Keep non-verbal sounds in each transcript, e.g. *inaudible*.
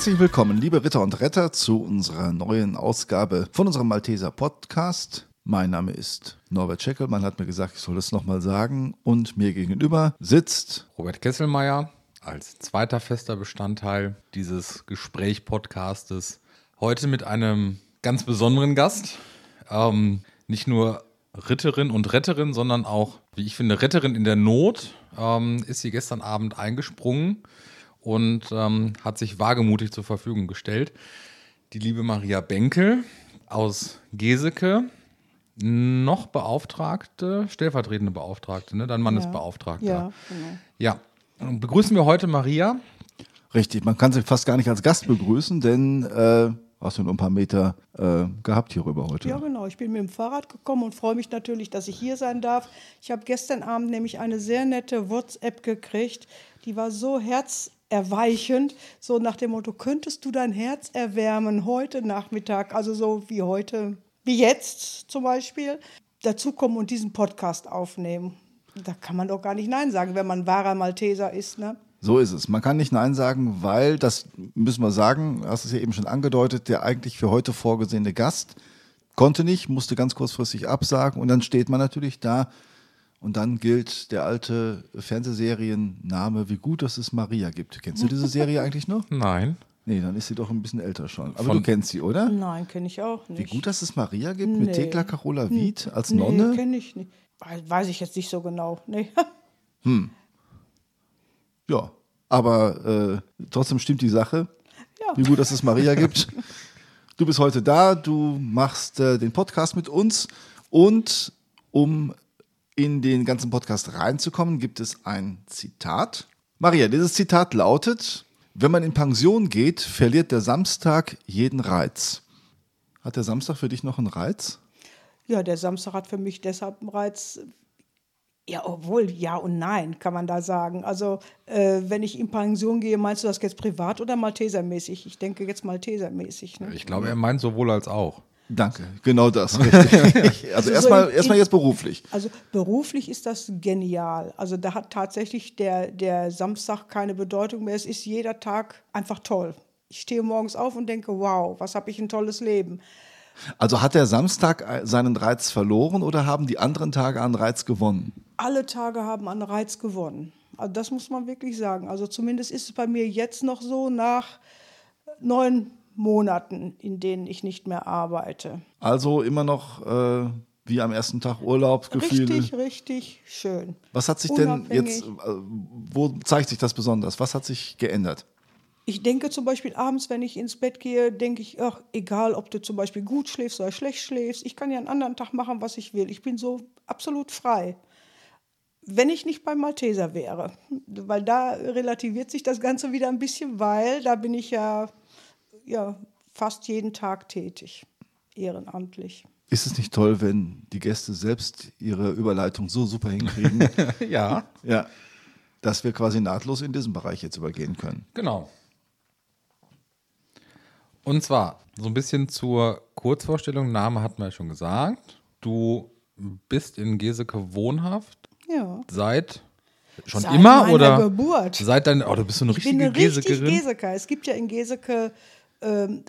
Herzlich willkommen, liebe Ritter und Retter, zu unserer neuen Ausgabe von unserem Malteser Podcast. Mein Name ist Norbert Scheckel. Man hat mir gesagt, ich soll das nochmal sagen. Und mir gegenüber sitzt Robert Kesselmeier als zweiter fester Bestandteil dieses Gespräch-Podcastes. Heute mit einem ganz besonderen Gast. Ähm, nicht nur Ritterin und Retterin, sondern auch, wie ich finde, Retterin in der Not. Ähm, ist sie gestern Abend eingesprungen und ähm, hat sich wagemutig zur Verfügung gestellt. Die liebe Maria Benkel aus Geseke, noch Beauftragte, stellvertretende Beauftragte, ne? dann Mannesbeauftragter. Ja, genau. Ja, begrüßen wir heute Maria. Richtig, man kann sie fast gar nicht als Gast begrüßen, denn äh, hast du nur ein paar Meter äh, gehabt hier rüber heute. Ja, genau. Ich bin mit dem Fahrrad gekommen und freue mich natürlich, dass ich hier sein darf. Ich habe gestern Abend nämlich eine sehr nette WhatsApp gekriegt. Die war so herzerweichend, so nach dem Motto, könntest du dein Herz erwärmen heute Nachmittag, also so wie heute, wie jetzt zum Beispiel, dazukommen und diesen Podcast aufnehmen. Da kann man doch gar nicht Nein sagen, wenn man wahrer Malteser ist, ne? So ist es. Man kann nicht Nein sagen, weil, das müssen wir sagen, hast es ja eben schon angedeutet, der eigentlich für heute vorgesehene Gast konnte nicht, musste ganz kurzfristig absagen und dann steht man natürlich da und dann gilt der alte Fernsehserienname, wie gut, dass es Maria gibt. Kennst du diese Serie *laughs* eigentlich noch? Nein. Nee, dann ist sie doch ein bisschen älter schon. Aber Von- du kennst sie, oder? Nein, kenne ich auch nicht. Wie gut, dass es Maria gibt mit Nee. Thekla Carola Wied als Nee, Nonne. kenne ich nicht. Weiß- ich jetzt nicht so genau. Nee. *laughs* Ja, aber äh, trotzdem stimmt die Sache. Ja. Wie gut, dass es Maria gibt. *laughs* Du bist heute da, du machst äh, den Podcast mit uns und um in den ganzen Podcast reinzukommen, gibt es ein Zitat. Maria, dieses Zitat lautet, wenn man in Pension geht, verliert der Samstag jeden Reiz. Hat der Samstag für dich noch einen Reiz? Ja, der Samstag hat für mich deshalb einen Reiz. Ja, obwohl, ja und nein, kann man da sagen. Also, äh, wenn ich in Pension gehe, meinst du das jetzt privat oder Maltesermäßig? Ich denke jetzt Maltesermäßig. Ne? Ich glaube, er meint sowohl als auch. Danke, genau das. *laughs* Richtig. Also so erstmal in- erstmal in- jetzt beruflich. Also beruflich ist das genial. Also da hat tatsächlich der, der Samstag keine Bedeutung mehr. Es ist jeder Tag einfach toll. Ich stehe morgens auf und denke, wow, was habe ich ein tolles Leben. Also hat der Samstag äh, seinen Reiz verloren oder haben die anderen Tage einen Reiz gewonnen? alle Tage haben an Reiz gewonnen. Also das muss man wirklich sagen. Also zumindest ist es bei mir jetzt noch so nach neun Monaten, in denen ich nicht mehr arbeite. Also immer noch äh, wie am ersten Tag Urlaubsgefühle. Richtig, richtig schön. Was hat sich denn Unabhängig. jetzt, äh, wo zeigt sich das besonders? Was hat sich geändert? Ich denke zum Beispiel abends, wenn ich ins Bett gehe, denke ich, ach, egal ob du zum Beispiel gut schläfst oder schlecht schläfst, ich kann ja einen anderen Tag machen, was ich will. Ich bin so absolut frei. Wenn ich nicht beim Malteser wäre, weil da relativiert sich das Ganze wieder ein bisschen, weil da bin ich ja, ja fast jeden Tag tätig, ehrenamtlich. Ist es nicht toll, wenn die Gäste selbst ihre Überleitung so super hinkriegen, *laughs* Ja, ja, dass wir quasi nahtlos in diesen Bereich jetzt übergehen können? genau. Und zwar so ein bisschen zur Kurzvorstellung. Name hatten wir ja schon gesagt. Du bist in Geseke wohnhaft Ja. seit schon Seit immer meiner oder Geburt. seit dein oh, du bist so eine Ich bin richtige eine richtig. Geseker. Es gibt ja in Geseke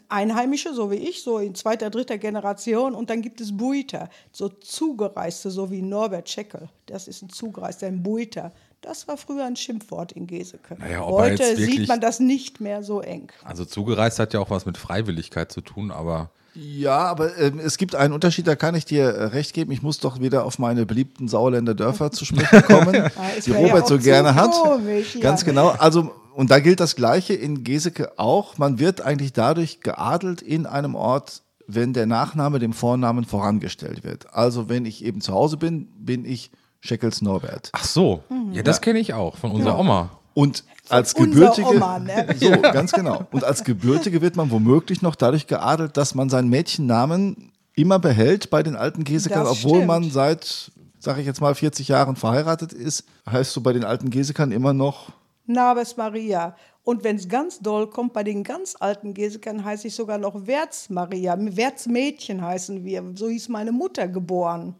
Einheimische, so wie ich, so in zweiter, dritter Generation. Und dann gibt es Buiter, so Zugereiste, so wie Norbert Scheckel. Das ist ein Zugereister, ein Buiter. Das war früher ein Schimpfwort in Geseke. Naja, Heute wirklich- sieht man das nicht mehr so eng. Also zugereist hat ja auch was mit Freiwilligkeit zu tun, aber Ja, aber ähm, es gibt einen Unterschied, da kann ich dir äh, recht geben. Ich muss doch wieder auf meine beliebten Sauerländer Dörfer zu sprechen kommen, *laughs* es die ja Robert auch so gerne hat. komisch, ja. Ganz genau. Also, und da gilt das Gleiche in Geseke auch. Man wird eigentlich dadurch geadelt in einem Ort, wenn der Nachname dem Vornamen vorangestellt wird. Also, wenn ich eben zu Hause bin, bin ich Scheckels Norbert. ach so. Ja, das kenne ich auch von unserer Oma. Und als Gebürtige, Oma, ne? *laughs* so ganz genau. Und als Gebürtige wird man womöglich noch dadurch geadelt, dass man seinen Mädchennamen immer behält bei den alten Gesekern, obwohl stimmt. man seit, sage ich jetzt mal, 40 Jahren verheiratet ist, heißt du bei den alten Gesekern immer noch Naves Maria. Und wenn es ganz doll kommt, bei den ganz alten Gesekern heiße ich sogar noch Werts Maria. Werts Mädchen heißen wir. So hieß meine Mutter geboren.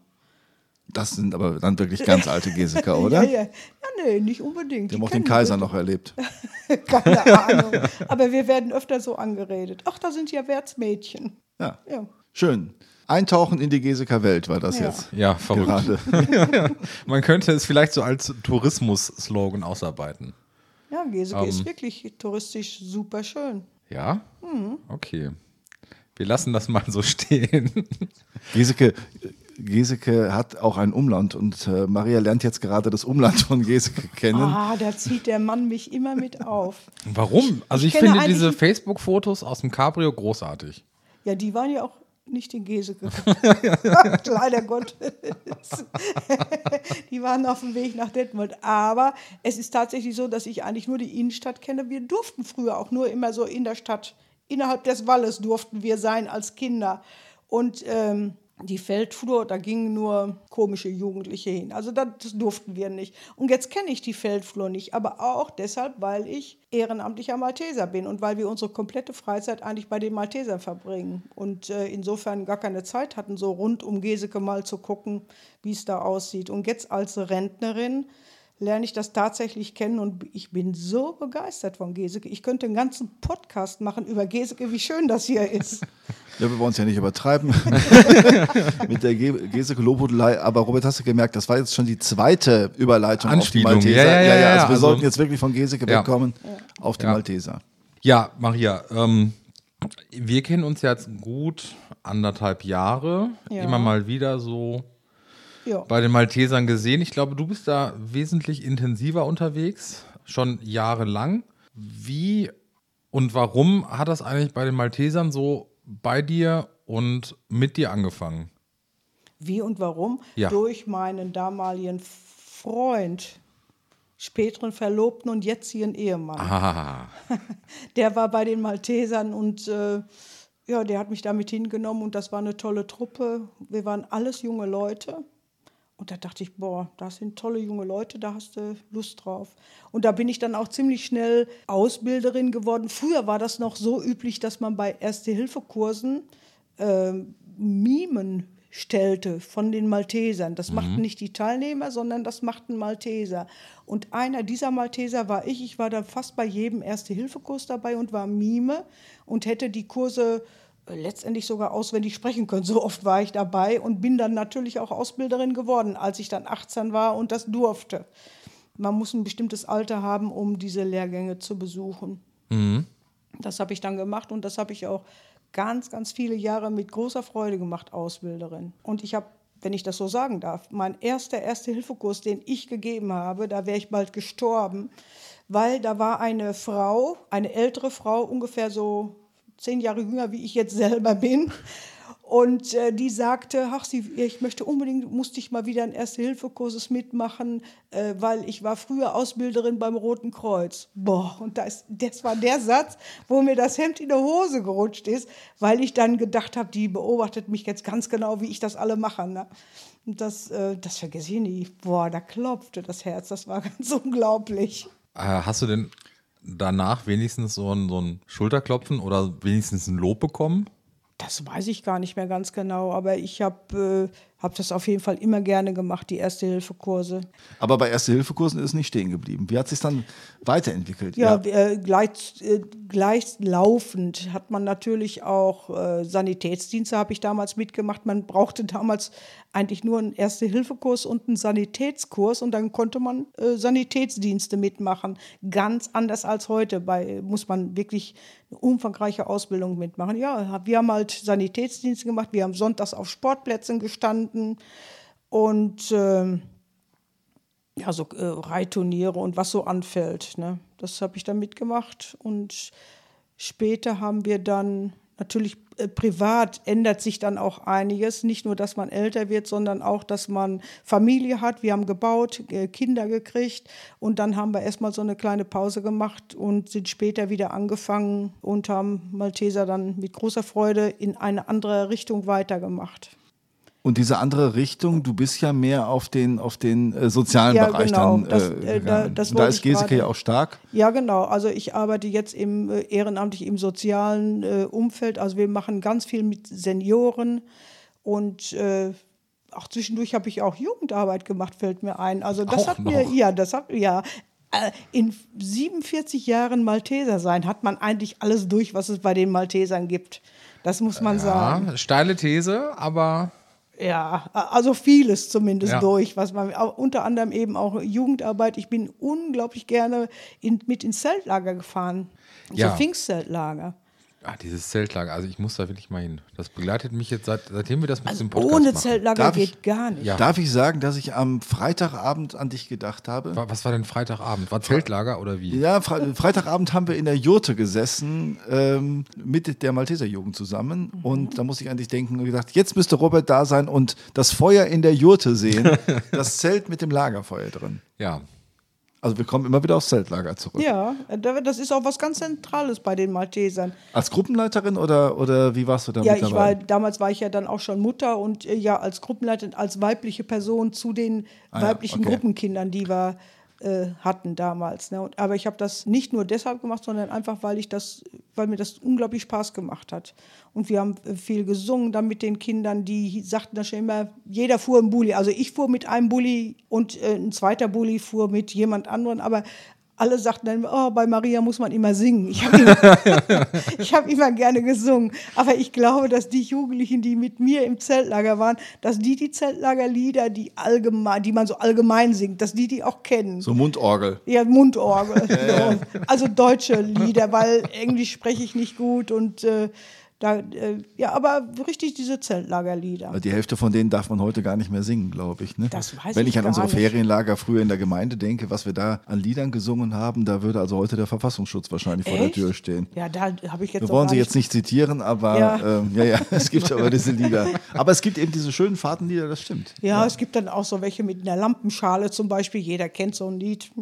Das sind aber dann wirklich ganz alte Geseker, *laughs* oder? Ja, ja. ja, nee, nicht unbedingt. Die haben auch den Kaiser noch erlebt. *laughs* Keine Ahnung. Aber wir werden öfter so angeredet. Ach, da sind ja Wertsmädchen. Ja. Ja. Schön. Eintauchen in die Geseker Welt war das Ja. jetzt. Ja, verrückt. Gerade. *laughs* Man könnte es vielleicht so als Tourismus-Slogan ausarbeiten. Ja, Geseke Ähm. ist wirklich touristisch super schön. Ja? Okay. Wir lassen das mal so *laughs* stehen. Geseke, Geseke hat auch ein Umland und äh, Maria lernt jetzt gerade das Umland von Geseke *laughs* kennen. Ah, da zieht der Mann mich immer mit auf. Warum? Also ich, Ich finde diese Facebook-Fotos aus dem Cabrio großartig. Ja, die waren ja auch nicht in Geseke. *laughs* *laughs* Leider Gottes. *laughs* die waren auf dem Weg nach Detmold. Aber es ist tatsächlich so, dass ich eigentlich nur die Innenstadt kenne. Wir durften früher auch nur immer so in der Stadt, innerhalb des Walles durften wir sein als Kinder. Und ähm, die Feldflur, da gingen nur komische Jugendliche hin. Also das durften wir nicht. Und jetzt kenne ich die Feldflur nicht, aber auch deshalb, weil ich ehrenamtlicher Malteser bin und weil wir unsere komplette Freizeit eigentlich bei den Maltesern verbringen. Und äh, insofern gar keine Zeit hatten, so rund um Geseke mal zu gucken, wie es da aussieht. Und jetzt als Rentnerin lerne ich das tatsächlich kennen und ich bin so begeistert von Geseke. Ich könnte einen ganzen Podcast machen über Geseke, wie schön das hier ist. *laughs* Ja, wir wollen es ja nicht übertreiben *laughs* mit der Ge- Geseke-Lobhudelei. Aber Robert, hast du gemerkt, das war jetzt schon die zweite Überleitung Anspielung. auf die Malteser. Ja, ja, ja, ja, also wir also- sollten jetzt wirklich von Geseke Ja. wegkommen auf die Ja. Malteser. Ja, Maria, ähm, wir kennen uns jetzt gut anderthalb Jahre. Ja. Immer mal wieder so Ja. bei den Maltesern gesehen. Ich glaube, du bist da wesentlich intensiver unterwegs, schon jahrelang. Wie und warum hat das eigentlich bei den Maltesern so bei dir und mit dir angefangen? Wie und warum? Ja. Durch meinen damaligen Freund, späteren Verlobten und jetzigen Ehemann. Ah, *laughs* Der war bei den Maltesern und äh, ja, der hat mich damit hingenommen und das war eine tolle Truppe. Wir waren alles junge Leute. Und da dachte ich, boah, das sind tolle junge Leute, da hast du Lust drauf. Und da bin ich dann auch ziemlich schnell Ausbilderin geworden. Früher war das noch so üblich, dass man bei Erste-Hilfe-Kursen ähm, Mimen stellte von den Maltesern. Das machten nicht die Teilnehmer, sondern das machten Malteser. Und einer dieser Malteser war ich. Ich war dann fast bei jedem Erste-Hilfe-Kurs dabei und war Mime und hätte die Kurse äh, letztendlich sogar auswendig sprechen können. So oft war ich dabei und bin dann natürlich auch Ausbilderin geworden, als ich dann 18 war und das durfte. Man muss ein bestimmtes Alter haben, um diese Lehrgänge zu besuchen. Das habe ich dann gemacht und das habe ich auch ganz, ganz viele Jahre mit großer Freude gemacht, Ausbilderin. Und ich habe, wenn ich das so sagen darf, mein erster Erste-Hilfe-Kurs, den ich gegeben habe, da wäre ich bald gestorben, weil da war eine Frau, eine ältere Frau, ungefähr so zehn Jahre jünger, wie ich jetzt selber bin. Und äh, die sagte, ach, sie, ich möchte unbedingt, musste ich mal wieder einen Erste-Hilfe-Kurses mitmachen, äh, weil ich war früher Ausbilderin beim Roten Kreuz. Boah, und das, das war der Satz, wo mir das Hemd in der Hose gerutscht ist, weil ich dann gedacht habe, die beobachtet mich jetzt ganz genau, wie ich das alle mache. Ne? Und das, äh, das vergesse ich nie. Boah, da klopfte das Herz, das war *laughs* ganz unglaublich. äh, hast du denn danach wenigstens so ein, so ein Schulterklopfen oder wenigstens ein Lob bekommen? Das weiß ich gar nicht mehr ganz genau, aber ich habe äh, hab das auf jeden Fall immer gerne gemacht, die Erste-Hilfe-Kurse. Aber bei Erste-Hilfe-Kursen ist es nicht stehen geblieben. Wie hat sich dann weiterentwickelt? Ja, Äh, gleich, äh, gleichlaufend hat man natürlich auch äh, Sanitätsdienste, habe ich damals mitgemacht. Man brauchte damals eigentlich nur einen Erste-Hilfe-Kurs und einen Sanitätskurs und dann konnte man äh, Sanitätsdienste mitmachen. Ganz anders als heute. Bei, muss man wirklich eine umfangreiche Ausbildung mitmachen. Ja, wir haben halt Sanitätsdienste gemacht, wir haben sonntags auf Sportplätzen gestanden und ähm, ja, so äh, Reitturniere und was so anfällt. Ne? Das habe ich dann mitgemacht. Und später haben wir dann natürlich äh, privat ändert sich dann auch einiges. Nicht nur, dass man älter wird, sondern auch, dass man Familie hat. Wir haben gebaut, äh, Kinder gekriegt und dann haben wir erstmal so eine kleine Pause gemacht und sind später wieder angefangen und haben Malteser dann mit großer Freude in eine andere Richtung weitergemacht. Und diese andere Richtung, du bist ja mehr auf den, auf den äh, sozialen Ja, Bereich genau. dann. Das, äh, äh, da- das da ist Geseke ja auch stark. Ja, genau. Also ich arbeite jetzt im äh, ehrenamtlich im sozialen äh, Umfeld. Also wir machen ganz viel mit Senioren und äh, auch zwischendurch habe ich auch Jugendarbeit gemacht, fällt mir ein. Also das Auch hat mir, noch? ja, das hat, ja. In 47 Jahren Malteser sein, hat man eigentlich alles durch, was es bei den Maltesern gibt. Das muss man sagen. Ja, steile These, aber Ja, also vieles zumindest Ja. durch, was man unter anderem eben auch Jugendarbeit. Ich bin unglaublich gerne in, mit ins Zeltlager gefahren, Ja. so Pfingstzeltlager. Ah, dieses Zeltlager, also ich muss da wirklich mal hin. Das begleitet mich jetzt seit, seitdem wir das mit diesem Podcast Also Ohne machen. Zeltlager Darf ich- geht gar nicht. Ja. Darf ich sagen, dass ich am Freitagabend an dich gedacht habe? Wa- Was war denn Freitagabend? War Zeltlager oder wie? Ja, Fre Freitagabend haben wir in der Jurte gesessen ähm, mit der Malteser Jugend zusammen und da muss ich an dich denken und gedacht, jetzt müsste Robert da sein und das Feuer in der Jurte sehen, *laughs* das Zelt mit dem Lagerfeuer drin. Ja. Also wir kommen immer wieder aufs Zeltlager zurück. Ja, da- das ist auch was ganz Zentrales bei den Maltesern. Als Gruppenleiterin oder, oder wie warst du da Ja, mit ich dabei? war, damals war ich ja dann auch schon Mutter und äh, ja, als Gruppenleiterin, als weibliche Person zu den Ah ja, weiblichen okay. Gruppenkindern, die wir äh, hatten damals. Ne? Und, aber ich habe das nicht nur deshalb gemacht, sondern einfach, weil ich das, weil mir das unglaublich Spaß gemacht hat. Und wir haben äh, viel gesungen dann mit den Kindern, die sagten dann schon immer, jeder fuhr im Bulli. Also ich fuhr mit einem Bulli und äh, ein zweiter Bulli fuhr mit jemand anderen, aber alle sagten dann, oh, bei Maria muss man immer singen. Ich habe immer, *laughs* *laughs* ich hab immer gerne gesungen. Aber ich glaube, dass die Jugendlichen, die mit mir im Zeltlager waren, dass die die Zeltlagerlieder, die, allgemein, die man so allgemein singt, dass die die auch kennen. so Mundorgel. Ja, Mundorgel. *laughs* so. Also deutsche Lieder, weil Englisch spreche ich nicht gut und äh, da, äh, ja, aber richtig diese Zeltlagerlieder. Die Hälfte von denen darf man heute gar nicht mehr singen, glaube ich. Ne? Das weiß Wenn ich ich an unsere nicht. Ferienlager früher in der Gemeinde denke, was wir da an Liedern gesungen haben, da würde also heute der Verfassungsschutz wahrscheinlich vor der Echt? Tür stehen. Ja, da habe ich jetzt Wir wollen sie jetzt nicht zitieren, aber Ja. ja, ähm, ja, ja es gibt aber diese Lieder. Aber es gibt eben diese schönen Fahrtenlieder, das stimmt. Ja, es gibt dann auch so welche mit einer Lampenschale zum Beispiel. Jeder kennt so ein Lied.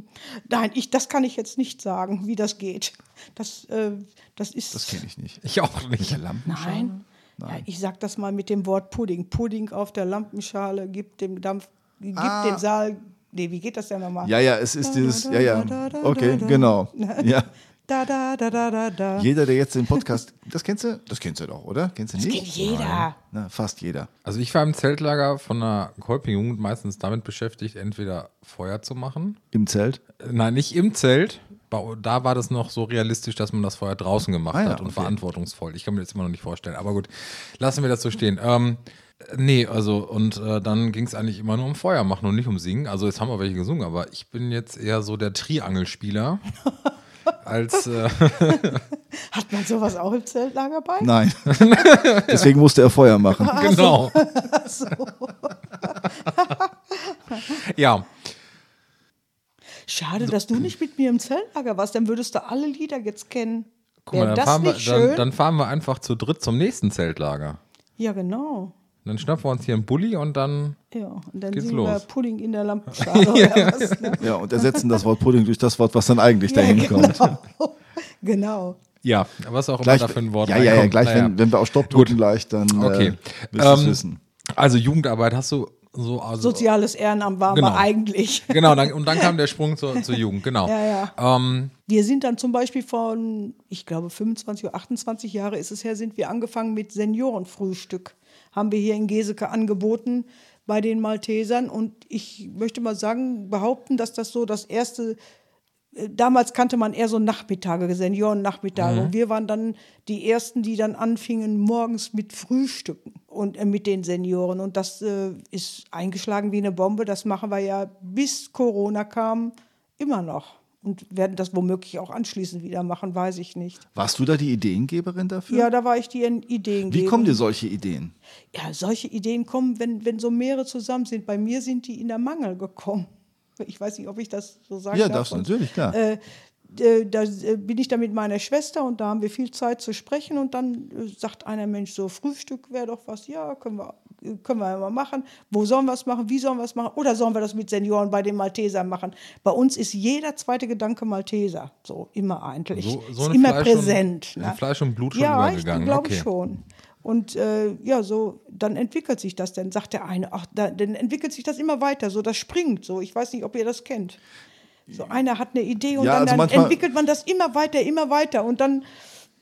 Nein, ich, das kann ich jetzt nicht sagen, wie das geht. Das, äh, das ist. Das kenne ich nicht. Ich auch nicht. Nein. Ja, ich sag das mal mit dem Wort Pudding. Pudding auf der Lampenschale gibt dem Dampf, gibt Ah. dem Saal. Nee, wie geht das denn nochmal? Ja, ja, es ist dieses, ja, ja, okay, genau. *laughs* Ja. Da, da, da, da, da, da. Jeder, der jetzt den Podcast, das kennst du? Das kennst du doch, oder? Kennst du Das nicht? kennt jeder. Na, fast jeder. Also ich war im Zeltlager von einer Kolping-Jugend meistens damit beschäftigt, entweder Feuer zu machen. Im Zelt. Äh, Nein, nicht im Zelt. Da war das noch so realistisch, dass man das Feuer draußen gemacht Ah ja, hat und okay. verantwortungsvoll. Ich kann mir das immer noch nicht vorstellen. Aber gut, lassen wir das so stehen. Ähm, äh, nee, also und äh, dann ging es eigentlich immer nur um Feuer machen und nicht um Singen. Also jetzt haben wir welche gesungen, aber ich bin jetzt eher so der Triangelspieler. *laughs* als äh, *laughs* Hat man sowas auch im Zeltlager bei? Nein. *laughs* Deswegen musste er Feuer machen. genau. ja, Schade, dass du nicht mit mir im Zeltlager warst, dann würdest du alle Lieder jetzt kennen. guck mal, dann das fahren, wir, dann, dann fahren wir einfach zu dritt zum nächsten Zeltlager. ja, genau. Dann schnappen wir uns hier einen Bulli und dann Ja, und dann Geht's singen wir los. Pudding in der *laughs* Lampenschale oder was. Ne? Ja, und ersetzen das Wort Pudding durch das Wort, was dann eigentlich dahin kommt. genau. *laughs* genau. Ja, was auch immer Gleich, da für ein Wort ja, ja, ja, gleich, Naja. wenn, wenn wir auf Stopp drücken, gleich, dann Okay. äh, wirst du es Ähm, wissen. Also Jugendarbeit hast du so also Soziales Ehrenamt waren Genau. wir eigentlich. *laughs* Genau, dann, und dann kam der Sprung zur, zur Jugend, genau. *laughs* Ja, ja. Ähm, Wir sind dann zum Beispiel von, ich glaube, 25 oder 28 Jahre ist es her, sind wir angefangen mit Seniorenfrühstück. Haben wir hier in Geseke angeboten bei den Maltesern. Und ich möchte mal sagen, behaupten, dass das so das erste, damals kannte man eher so Nachmittage, Seniorennachmittage. Und wir waren dann die Ersten, die dann anfingen morgens mit Frühstücken und äh, mit den Senioren. Und das äh, ist eingeschlagen wie eine Bombe. Das machen wir ja bis Corona kam immer noch. Und werden das womöglich auch anschließend wieder machen, weiß ich nicht. Warst du da die Ideengeberin dafür? Ja, da war ich die Ideen. Wie kommen dir solche Ideen? Ja, solche Ideen kommen, wenn, wenn so mehrere zusammen sind. Bei mir sind die in der Mangel gekommen. Ich weiß nicht, ob ich das so sagen Ja, darf. darfst du Und, natürlich, klar. Äh, äh, da äh, bin ich da mit meiner Schwester und da haben wir viel Zeit zu sprechen und dann äh, sagt einer Mensch so Frühstück wäre doch was ja können wir können wir ja mal machen wo sollen wir es machen wie sollen wir es machen oder sollen wir das mit Senioren bei den Maltesern machen bei uns ist jeder zweite Gedanke Malteser so immer eigentlich So- so ist immer Fleisch und- präsent in ne? Fleisch und Blut schon ja übergegangen, ich glaube okay. schon und äh, ja, so, dann entwickelt sich das. Dann sagt der eine, ach, da, dann entwickelt sich das immer weiter. So, das springt so. Ich weiß nicht, ob ihr das kennt. So, einer hat eine Idee und Ja, dann, also dann entwickelt man das immer weiter, immer weiter. Und dann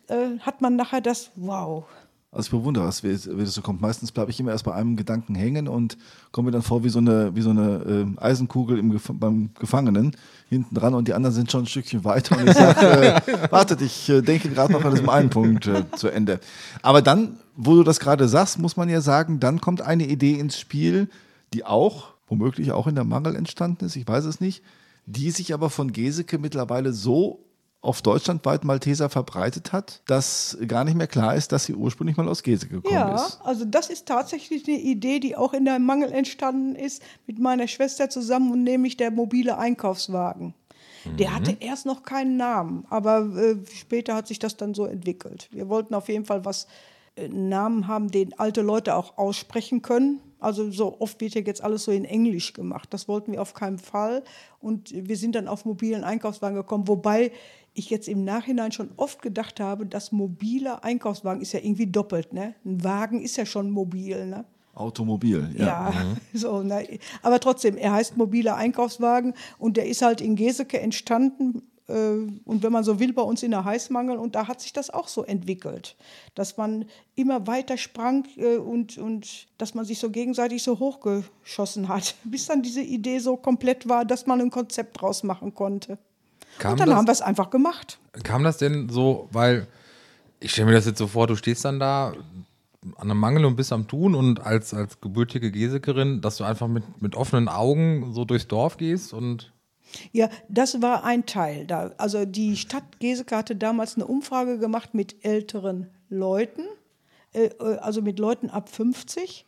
äh, hat man nachher das, wow, Also ich bewundere das, wie, wie das so kommt. Meistens bleibe ich immer erst bei einem Gedanken hängen und komme mir dann vor wie so eine, wie so eine äh, Eisenkugel im Gef beim Gefangenen hinten dran und die anderen sind schon ein Stückchen weiter und ich sage, äh, *laughs* wartet, ich äh, denke gerade noch an diesem einen Punkt äh, zu Ende. Aber dann, wo du das gerade sagst, muss man ja sagen, dann kommt eine Idee ins Spiel, die auch, womöglich auch in der Mangel entstanden ist, ich weiß es nicht, die sich aber von Geseke mittlerweile so auf deutschlandweit Malteser verbreitet hat, dass gar nicht mehr klar ist, dass sie ursprünglich mal aus Geseke gekommen Ja, ist. also das ist tatsächlich eine Idee, die auch in der Mangel entstanden ist, mit meiner Schwester zusammen und nämlich der mobile Einkaufswagen. Der hatte erst noch keinen Namen, aber äh, später hat sich das dann so entwickelt. Wir wollten auf jeden Fall was äh, einen Namen haben, den alte Leute auch aussprechen können. Also so oft wird ja jetzt alles so in Englisch gemacht. Das wollten wir auf keinen Fall. Und wir sind dann auf mobilen Einkaufswagen gekommen, wobei ich jetzt im Nachhinein schon oft gedacht habe, dass mobiler Einkaufswagen ist ja irgendwie doppelt. Ne? Ein Wagen ist ja schon mobil. Ne? Automobil, ja. Ja, *laughs* so, ne? aber trotzdem, er heißt mobiler Einkaufswagen und der ist halt in Geseke entstanden. äh, Und wenn man so will, bei uns in der Heißmangel. Und da hat sich das auch so entwickelt, dass man immer weiter sprang äh, und, und dass man sich so gegenseitig so hochgeschossen hat, *laughs* bis dann diese Idee so komplett war, dass man ein Konzept draus machen konnte. Kam und dann das- haben wir es einfach gemacht. Kam das denn so, weil ich stelle mir das jetzt so vor, du stehst dann da an einem Mangel und bist am Tun und als, als gebürtige Gesekerin, dass du einfach mit, mit offenen Augen so durchs Dorf gehst und Ja, das war ein Teil. Da, also die Stadt Geseke hatte damals eine Umfrage gemacht mit älteren Leuten, äh, äh, also mit Leuten ab 50.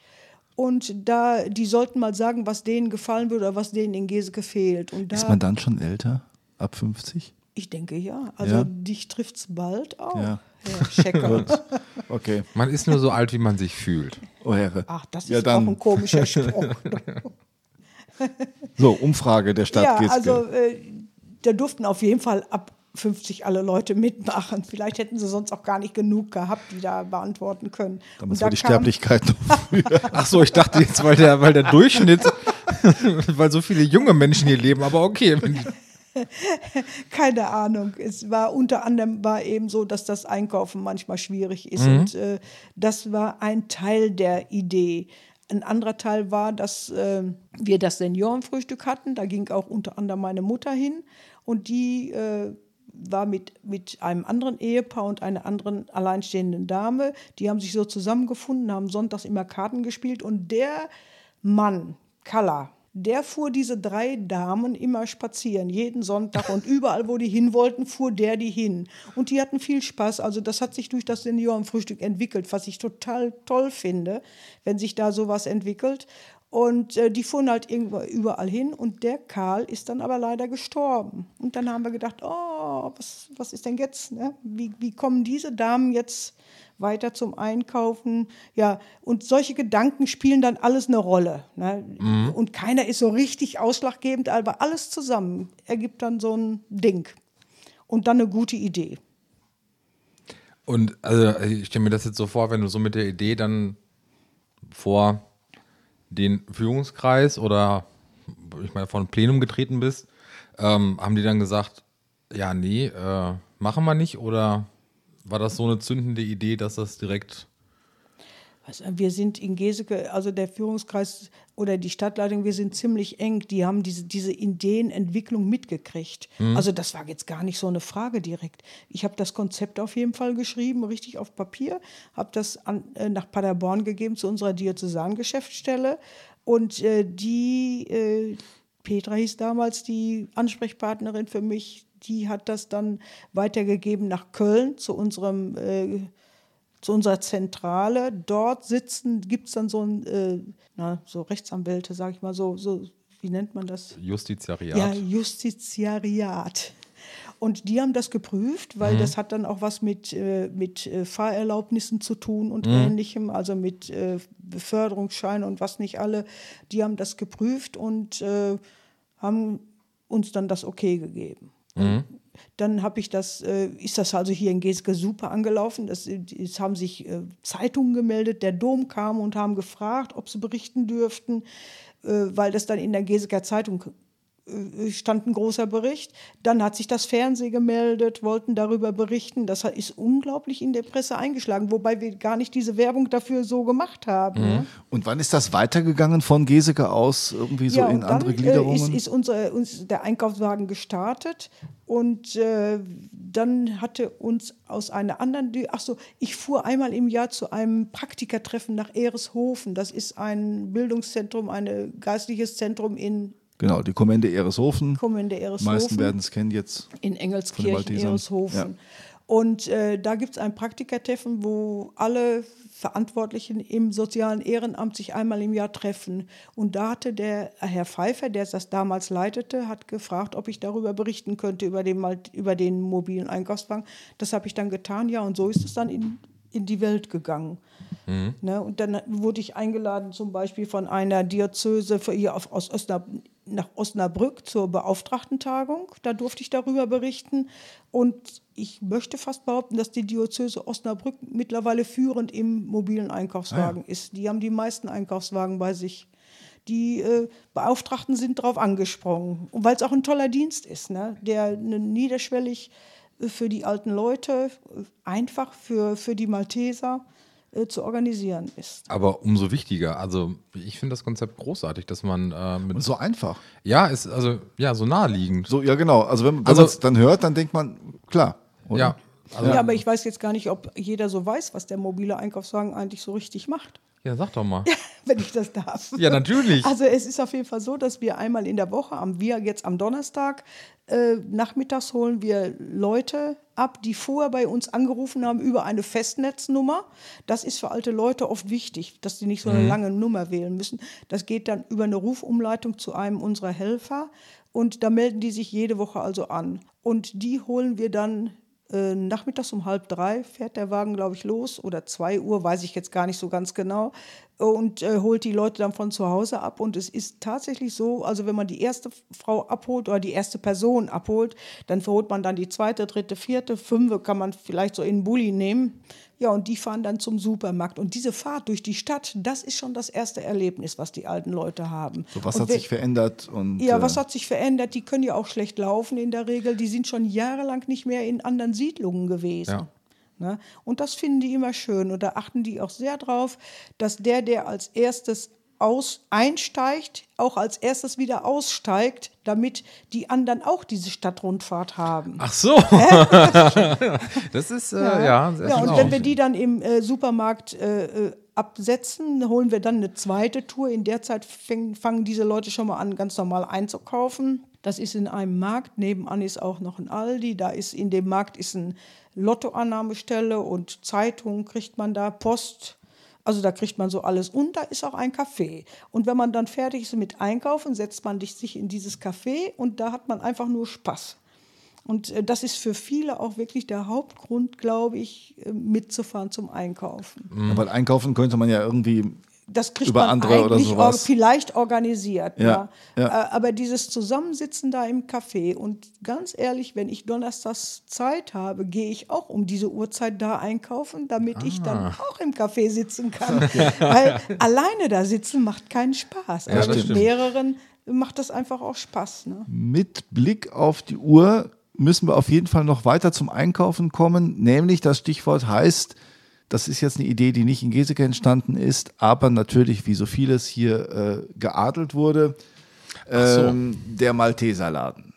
Und da, die sollten mal sagen, was denen gefallen würde oder was denen in Geseke fehlt. Und da, Ist man dann schon älter? Ab 50? ich denke ja. Also Ja. dich trifft es bald auch. Ja. Herr Schecker. *laughs* Okay. man ist nur so alt, wie man sich fühlt. Oh Herre. Ach, das ist ja, auch dann. ein komischer Spruch. So, Umfrage der Stadt ja, also äh, da durften auf jeden Fall ab 50 alle Leute mitmachen. Vielleicht hätten sie sonst auch gar nicht genug gehabt, die da beantworten können. Damals da war die kam- Sterblichkeit noch früher. Ach so, ich dachte jetzt, weil der, weil der Durchschnitt, *laughs* weil so viele junge Menschen hier leben, aber okay. wenn die- *laughs* Keine Ahnung. Es war unter anderem war eben so, dass das Einkaufen manchmal schwierig ist. Und äh, das war ein Teil der Idee. Ein anderer Teil war, dass äh, wir das Seniorenfrühstück hatten. Da ging auch unter anderem meine Mutter hin. Und die äh, war mit, mit einem anderen Ehepaar und einer anderen alleinstehenden Dame. Die haben sich so zusammengefunden, haben sonntags immer Karten gespielt. Und der Mann, Kalla, der fuhr diese drei Damen immer spazieren, jeden Sonntag und überall, wo die hin wollten, fuhr der die hin. Und die hatten viel Spaß. Also das hat sich durch das Seniorenfrühstück entwickelt, was ich total toll finde, wenn sich da sowas entwickelt. Und äh, die fuhren halt irgendwo überall hin und der Karl ist dann aber leider gestorben. Und dann haben wir gedacht, oh, was, was ist denn jetzt? Ne? Wie, wie kommen diese Damen jetzt weiter zum Einkaufen? Ja, und solche Gedanken spielen dann alles eine Rolle. Ne? Und keiner ist so richtig ausschlaggebend, aber alles zusammen ergibt dann so ein Ding. Und dann eine gute Idee. Und also ich stelle mir das jetzt so vor, wenn du so mit der Idee dann vor den Führungskreis oder ich meine vor ein Plenum getreten bist, ähm, haben die dann gesagt, ja, nee, äh, machen wir nicht oder war das so eine zündende Idee, dass das direkt Also wir sind in Geseke, also der Führungskreis oder die Stadtleitung, wir sind ziemlich eng. Die haben diese, diese Ideenentwicklung mitgekriegt. Also das war jetzt gar nicht so eine Frage direkt. Ich habe das Konzept auf jeden Fall geschrieben, richtig auf Papier, habe das an, äh, nach Paderborn gegeben zu unserer Diözesangeschäftsstelle und äh, die, äh, Petra hieß damals die Ansprechpartnerin für mich, die hat das dann weitergegeben nach Köln zu unserem äh, zu unserer Zentrale. Dort sitzen, gibt es dann so ein, äh, na, so Rechtsanwälte, sage ich mal, so, so, wie nennt man das? Justiziariat? Ja, Justiziariat. Und die haben das geprüft, weil das hat dann auch was mit, äh, mit äh, Fahrerlaubnissen zu tun und ähnlichem, also mit äh, Beförderungsschein und was nicht alle. Die haben das geprüft und äh, haben uns dann das Okay gegeben. Dann habe ich das, äh, ist das also hier in Geske super angelaufen. Das, es haben sich äh, Zeitungen gemeldet, der Dom kam und haben gefragt, ob sie berichten dürften, äh, weil das dann in der Geseker Zeitung stand ein großer Bericht. Dann hat sich das Fernsehen gemeldet, wollten darüber berichten. Das ist unglaublich in der Presse eingeschlagen, wobei wir gar nicht diese Werbung dafür so gemacht haben. ne? Und wann ist das weitergegangen von Geseke aus irgendwie so in und dann, andere Äh, Gliederungen? ist, ist unser, uns der Einkaufswagen gestartet und äh, dann hatte uns aus einer anderen, ach so, ich fuhr einmal im Jahr zu einem Praktikertreffen nach Ereshofen. Das ist ein Bildungszentrum, ein geistliches Zentrum in genau, die Kommende Ereshofen. Kommende Die Ereshofen. meisten werden es kennen jetzt. in Engelskirchen, Maltesern. Ereshofen. Ja. Und äh, da gibt es ein Praktikertreffen, wo alle Verantwortlichen im sozialen Ehrenamt sich einmal im Jahr treffen. Und da hatte der Herr Pfeiffer, der das damals leitete, hat gefragt, ob ich darüber berichten könnte, über den, über den mobilen Einkaufswagen. Das habe ich dann getan, ja, und so ist es dann in, in die Welt gegangen. Ne, und dann wurde ich eingeladen, zum Beispiel von einer Diözese für hier auf, aus Osnab nach Osnabrück zur Beauftragtentagung. Da durfte ich darüber berichten. Und ich möchte fast behaupten, dass die Diözese Osnabrück mittlerweile führend im mobilen Einkaufswagen ist. Die haben die meisten Einkaufswagen bei sich. Die äh, Beauftragten sind darauf angesprungen. Und weil es auch ein toller Dienst ist, ne? der ne, niederschwellig für die alten Leute, einfach für, für die Malteser äh, zu organisieren ist. Aber umso wichtiger. Also ich finde das Konzept großartig, dass man äh, mit. Und so einfach. Ja, ist also ja so naheliegend. So, ja, genau. Also, wenn, wenn Also- man es dann hört, dann denkt man, klar. Oder? Ja. Also, Ja, aber ich weiß jetzt gar nicht, ob jeder so weiß, was der mobile Einkaufswagen eigentlich so richtig macht, ja, sag doch mal. *laughs* wenn ich das darf. Ja, natürlich. Also es ist auf jeden Fall so, dass wir einmal in der Woche, am wir jetzt am Donnerstag, äh, nachmittags holen wir Leute ab, die vorher bei uns angerufen haben über eine Festnetznummer. Das ist für alte Leute oft wichtig, dass sie nicht so eine lange Nummer wählen müssen. Das geht dann über eine Rufumleitung zu einem unserer Helfer und da melden die sich jede Woche also an. Und die holen wir dann äh, nachmittags um halb drei fährt der Wagen, glaube ich, los oder zwei Uhr, weiß ich jetzt gar nicht so ganz genau und äh, holt die Leute dann von zu Hause ab. Und es ist tatsächlich so, also wenn man die erste Frau abholt oder die erste Person abholt, dann verholt man dann die zweite, dritte, vierte, fünfte kann man vielleicht so in den Bulli nehmen. Ja, und die fahren dann zum Supermarkt. Und diese Fahrt durch die Stadt, das ist schon das erste Erlebnis, was die alten Leute haben. So, was und hat wenn- sich verändert? Und, ja, äh, was hat sich verändert? Die können ja auch schlecht laufen in der Regel. Die sind schon jahrelang nicht mehr in anderen Siedlungen gewesen. Ja. Ne? Und das finden die immer schön. Und da achten die auch sehr drauf, dass der, der als erstes aus einsteigt, auch als erstes wieder aussteigt, damit die anderen auch diese Stadtrundfahrt haben. Ach so. *laughs* das ist äh, ja, ja, schön und auch. wenn wir die dann im äh, Supermarkt äh, äh, absetzen, holen wir dann eine zweite Tour. In der Zeit fäng, fangen diese Leute schon mal an, ganz normal einzukaufen. Das ist in einem Markt. Nebenan ist auch noch ein Aldi. Da ist in dem Markt ist ein Lottoannahmestelle und Zeitung kriegt man da, Post. Also da kriegt man so alles. Und da ist auch ein Café. Und wenn man dann fertig ist mit Einkaufen, setzt man sich in dieses Café und da hat man einfach nur Spaß. Und äh, das ist für viele auch wirklich der Hauptgrund, glaube ich, äh, mitzufahren zum Einkaufen. Ja, weil einkaufen könnte man ja irgendwie Das kriegt Über man andere oder eigentlich sowas. or vielleicht organisiert. Ja, Ja, ja. Äh, Aber dieses Zusammensitzen da im Café und ganz ehrlich, wenn ich donnerstags Zeit habe, gehe ich auch um diese Uhrzeit da einkaufen, damit ich dann Ah. auch im Café sitzen kann. *laughs* Weil alleine da sitzen macht keinen Spaß. Ja, Aber das mit stimmt. mehreren macht das einfach auch Spaß. Ne? mit Blick auf die Uhr müssen wir auf jeden Fall noch weiter zum Einkaufen kommen. Nämlich das Stichwort heißt, das ist jetzt eine Idee, die nicht in Geseke entstanden ist, aber natürlich, wie so vieles hier äh, geadelt wurde, so. ähm, der Malteserladen.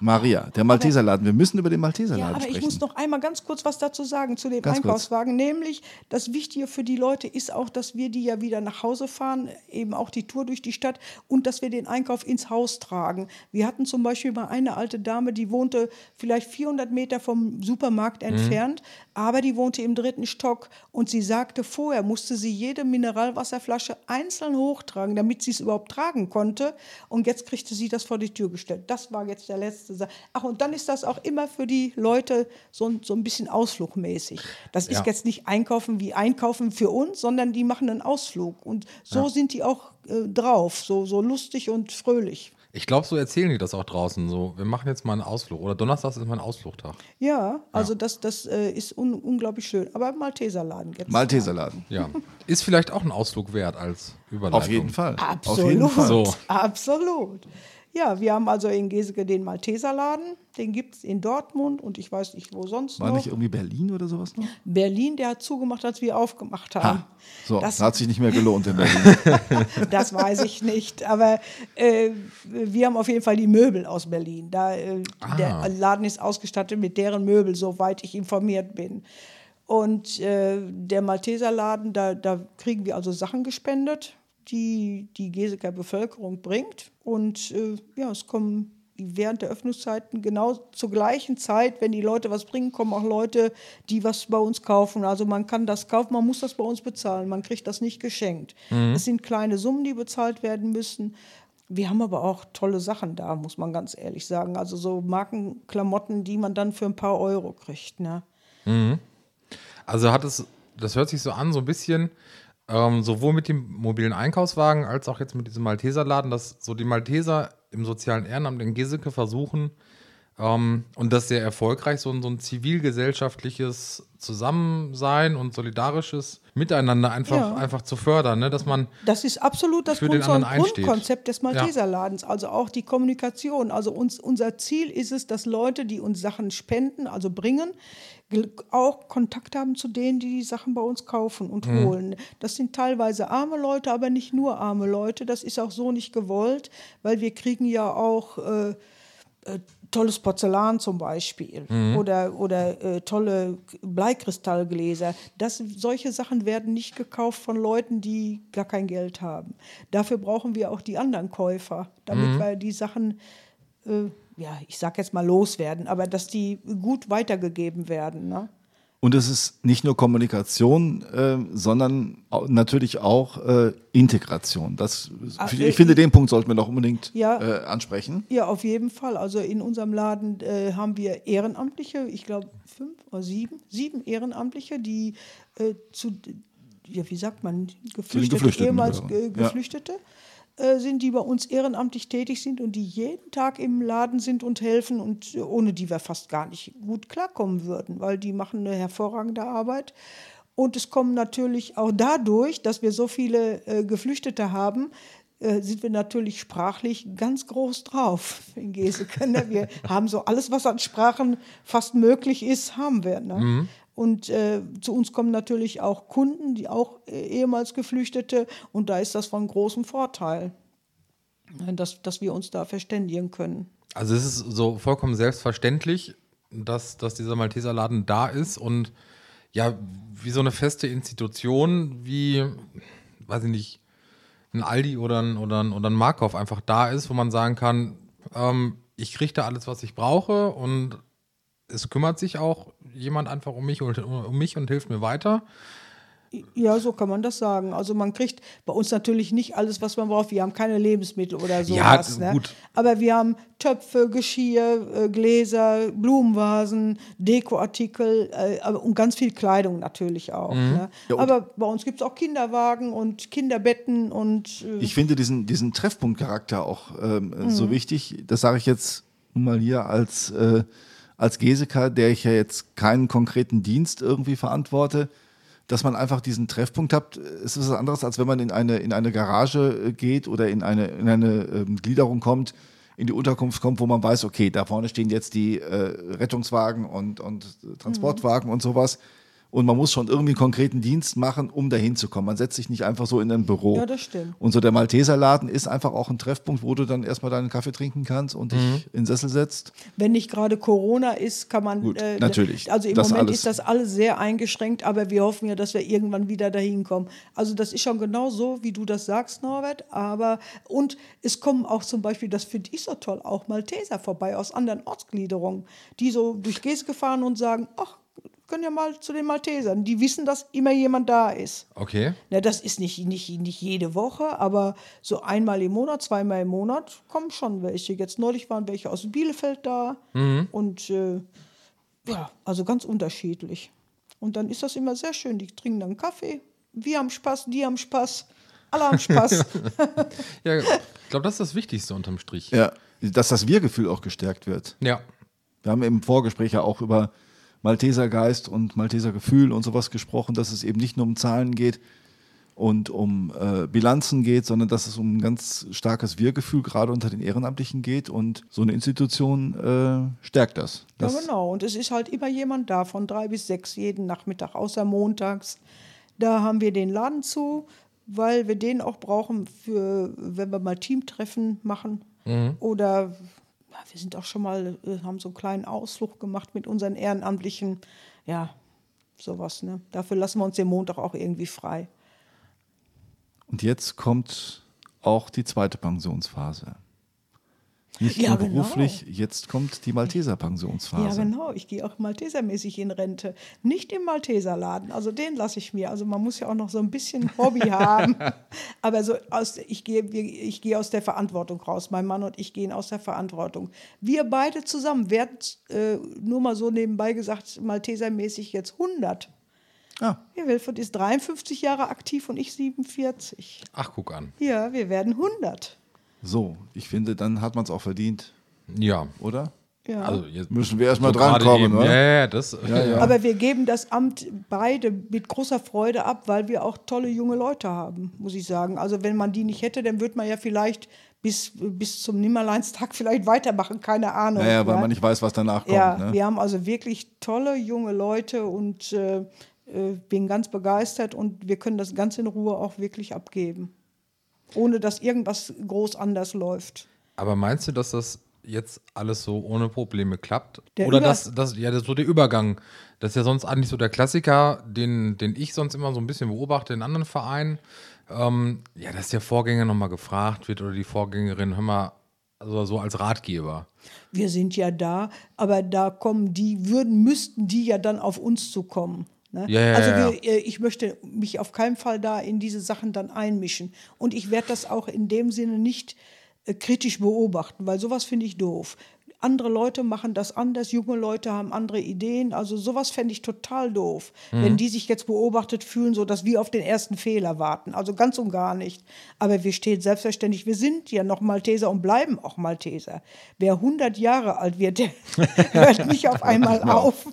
Maria, der Malteserladen. Wir müssen über den Malteserladen Ja, aber sprechen. ich muss noch einmal ganz kurz was dazu sagen zu dem Ganz kurz. Einkaufswagen. Nämlich, das Wichtige für die Leute ist auch, dass wir die ja wieder nach Hause fahren, eben auch die Tour durch die Stadt und dass wir den Einkauf ins Haus tragen. Wir hatten zum Beispiel mal eine alte Dame, die wohnte vielleicht 400 Meter vom Supermarkt entfernt, aber die wohnte im dritten Stock und sie sagte, vorher musste sie jede Mineralwasserflasche einzeln hochtragen, damit sie es überhaupt tragen konnte. Und jetzt kriegte sie das vor die Tür gestellt. Das war jetzt der letzte Sa- Ach, und dann ist das auch immer für die Leute so, ein- so ein bisschen ausflugmäßig. Das ist Ja. jetzt nicht Einkaufen wie Einkaufen für uns, sondern die machen einen Ausflug. Und so sind die auch äh, drauf, so, so lustig und fröhlich. Ich glaube, so erzählen die das auch draußen. So, wir machen jetzt mal einen Ausflug. Oder Donnerstags ist mein Ausflugtag. Ja, also das, das äh, ist un unglaublich schön. Aber Malteserladen jetzt. Malteserladen. Ja. Ist vielleicht auch ein Ausflug wert als Überleitung. Auf jeden Fall. Absolut. Auf jeden Fall. So. Absolut. Ja, wir haben also in Geseke den Malteserladen, den gibt es in Dortmund und ich weiß nicht, wo sonst War noch. nicht irgendwie Berlin oder sowas noch? Berlin, der hat zugemacht, als wir aufgemacht haben. Ha, so, Das- hat sich nicht mehr gelohnt in Berlin. *laughs* Das weiß ich nicht. Aber äh, wir haben auf jeden Fall die Möbel aus Berlin. Da, äh, Der Laden ist ausgestattet mit deren Möbel, soweit ich informiert bin. Und äh, der Malteserladen, da, da kriegen wir also Sachen gespendet, die die Geseker Bevölkerung bringt. Und äh, ja, es kommen während der Öffnungszeiten genau zur gleichen Zeit, wenn die Leute was bringen, kommen auch Leute, die was bei uns kaufen. Also man kann das kaufen, man muss das bei uns bezahlen, man kriegt das nicht geschenkt. Es sind kleine Summen, die bezahlt werden müssen. Wir haben aber auch tolle Sachen da, muss man ganz ehrlich sagen. Also so Markenklamotten, die man dann für ein paar Euro kriegt. Ne? Also hat es, das hört sich so an, so ein bisschen, ähm, sowohl mit dem mobilen Einkaufswagen als auch jetzt mit diesem Malteserladen, dass so die Malteser im sozialen Ehrenamt in Geseke versuchen, ähm, und das sehr erfolgreich, so, ein- so ein zivilgesellschaftliches Zusammensein und solidarisches Miteinander einfach, Ja. einfach zu fördern, ne? dass man Das ist absolut das Grund, einsteht. Grundkonzept des Malteserladens, also auch die Kommunikation. Also uns, unser Ziel ist es, dass Leute, die uns Sachen spenden, also bringen, auch Kontakt haben zu denen, die die Sachen bei uns kaufen und Mhm. holen. Das sind teilweise arme Leute, aber nicht nur arme Leute. Das ist auch so nicht gewollt, weil wir kriegen ja auch äh, äh, tolles Porzellan zum Beispiel oder, oder äh, tolle Bleikristallgläser. Das, solche Sachen werden nicht gekauft von Leuten, die gar kein Geld haben. Dafür brauchen wir auch die anderen Käufer, damit wir die Sachen, äh, ja, ich sag jetzt mal loswerden, aber dass die gut weitergegeben werden. Ne? Und es ist nicht nur Kommunikation, äh, sondern natürlich auch äh, Integration. Das, Ah, ich äh, finde, den Punkt sollten wir doch unbedingt Ja. äh, ansprechen. Ja, auf jeden Fall. Also in unserem Laden äh, haben wir Ehrenamtliche, ich glaube fünf oder sieben, sieben Ehrenamtliche, die äh, zu, ja, wie sagt man, Geflüchtete, Geflüchteten ehemals gehören. ge Ja. Äh, sind, die bei uns ehrenamtlich tätig sind und die jeden Tag im Laden sind und helfen und ohne die wir fast gar nicht gut klarkommen würden, weil die machen eine hervorragende Arbeit. Und es kommen natürlich auch dadurch, dass wir so viele äh, Geflüchtete haben, äh, sind wir natürlich sprachlich ganz groß drauf in Geseke. Ne? Wir *laughs* haben so alles, was an Sprachen fast möglich ist, haben wir. Ne? Und äh, zu uns kommen natürlich auch Kunden, die auch äh, ehemals Geflüchtete. Und da ist das von großem Vorteil, ne, dass, dass wir uns da verständigen können. Also es ist so vollkommen selbstverständlich, dass, dass dieser Malteserladen da ist und ja, wie so eine feste Institution, wie, weiß ich nicht, ein Aldi oder ein, oder ein, oder ein Markov einfach da ist, wo man sagen kann, ähm, ich kriege da alles, was ich brauche und es kümmert sich auch jemand einfach um mich und, um mich und hilft mir weiter. Ja, so kann man das sagen. Also man kriegt bei uns natürlich nicht alles, was man braucht. Wir haben keine Lebensmittel oder Ja, sowas. ne? gut. Aber wir haben Töpfe, Geschirr, äh, Gläser, Blumenvasen, Dekoartikel äh, und ganz viel Kleidung natürlich auch. Mhm. Ne? aber bei uns gibt es auch Kinderwagen und Kinderbetten und äh, Ich finde diesen, diesen Treffpunktcharakter auch ähm, Mhm. so wichtig. Das sage ich jetzt nun mal hier als, äh, als Geseker, der ich ja jetzt keinen konkreten Dienst irgendwie verantworte, dass man einfach diesen Treffpunkt hat. Es ist was anderes, als wenn man in eine, in eine Garage äh, geht oder in eine, in eine ähm, Gliederung kommt, in die Unterkunft kommt, wo man weiß, okay, da vorne stehen jetzt die äh, Rettungswagen und, und äh, Transportwagen und sowas. Und man muss schon irgendwie einen konkreten Dienst machen, um dahin zu kommen. Man setzt sich nicht einfach so in ein Büro. Ja, das stimmt. Und so der Malteserladen ist einfach auch ein Treffpunkt, wo du dann erstmal deinen Kaffee trinken kannst und dich in den Sessel setzt. Wenn nicht gerade Corona ist, kann man. Gut, natürlich. Also im Das Moment alles. ist das alles sehr eingeschränkt, aber wir hoffen ja, dass wir irgendwann wieder dahin kommen. Also das ist schon genau so, wie du das sagst, Norbert. Aber und es kommen auch zum Beispiel, das finde ich so toll, auch Malteser vorbei aus anderen Ortsgliederungen, die so durch Geste fahren und sagen, ach, können ja mal zu den Maltesern. Die wissen, dass immer jemand da ist. Okay. Na, das ist nicht, nicht, nicht jede Woche, aber so einmal im Monat, zweimal im Monat kommen schon welche. Jetzt neulich waren welche aus Bielefeld da und äh, ja, also ganz unterschiedlich. Und dann ist das immer sehr schön. Die trinken dann Kaffee, wir haben Spaß, die haben Spaß, alle haben Spaß. *laughs* Ja, ich glaube, das ist das Wichtigste unterm Strich. Ja, dass das Wir-Gefühl auch gestärkt wird. Ja. Wir haben im Vorgespräch ja auch über Malteser Geist und Malteser Gefühl und sowas gesprochen, dass es eben nicht nur um Zahlen geht. und um äh, Bilanzen geht, sondern dass es um ein ganz starkes Wir-Gefühl gerade unter den Ehrenamtlichen geht und so eine Institution äh, stärkt das. das. Ja, genau. Und es ist halt immer jemand da, von drei bis sechs jeden Nachmittag, außer montags. Da haben wir den Laden zu, weil wir den auch brauchen, für, wenn wir mal Teamtreffen machen. Oder ja, wir sind auch schon mal, äh, haben so einen kleinen Ausflug gemacht mit unseren Ehrenamtlichen. Ja, sowas. Ne? Dafür lassen wir uns den Montag auch irgendwie frei. Und jetzt kommt auch die zweite Pensionsphase. Nicht Ja, nur genau. beruflich, jetzt kommt die Malteser Pensionsphase. Ja, genau. Ich gehe auch Maltesermäßig in Rente. Nicht im Malteserladen. Also den lasse ich mir. Also man muss ja auch noch so ein bisschen Hobby *laughs* haben. Aber so aus, ich, gehe, ich gehe aus der Verantwortung raus. Mein Mann und ich gehen aus der Verantwortung. Wir beide zusammen werden, äh, nur mal so nebenbei gesagt, Maltesermäßig jetzt 100. Ah, Ja, Wilfried ist 53 Jahre aktiv und ich 47. Ach, guck an. Ja, wir werden 100. so, ich finde, dann hat man es auch verdient, Ja. oder? Ja. Also jetzt Müssen wir erst mal gerade drankommen, ne? Ja, ja, das. Ja, ja. Aber wir geben das Amt beide mit großer Freude ab, weil wir auch tolle junge Leute haben, muss ich sagen. Also wenn man die nicht hätte, dann würde man ja vielleicht bis, bis zum Nimmerleinstag *laughs* vielleicht weitermachen, keine Ahnung. Naja, weil ja. man nicht weiß, was danach kommt. Ja, ne? wir haben also wirklich tolle junge Leute und äh, äh, bin ganz begeistert und wir können das ganz in Ruhe auch wirklich abgeben. Ohne dass irgendwas groß anders läuft. Aber meinst du, dass das jetzt alles so ohne Probleme klappt? Der Oder Über- dass das, ja, das so der Übergang, das ist ja sonst eigentlich so der Klassiker, den, den ich sonst immer so ein bisschen beobachte in anderen Vereinen. Ähm, ja, dass der Vorgänger nochmal gefragt wird oder die Vorgängerin, hör mal, also so als Ratgeber. wir sind ja da, aber da kommen die, würden, müssten die ja dann auf uns zukommen. Ne? Ja, ja, also wir, äh, ich möchte mich auf keinen Fall da in diese Sachen dann einmischen. Und ich werde das auch in dem Sinne nicht äh, kritisch beobachten, weil sowas finde ich doof. Andere Leute machen das anders, junge Leute haben andere Ideen. Also sowas fände ich total doof, Mhm. wenn die sich jetzt beobachtet fühlen, so dass wir auf den ersten Fehler warten. Also ganz und gar nicht. Aber wir stehen selbstverständlich, wir sind ja noch Malteser und bleiben auch Malteser. Wer 100 Jahre alt wird, der *laughs* hört nicht auf einmal auf.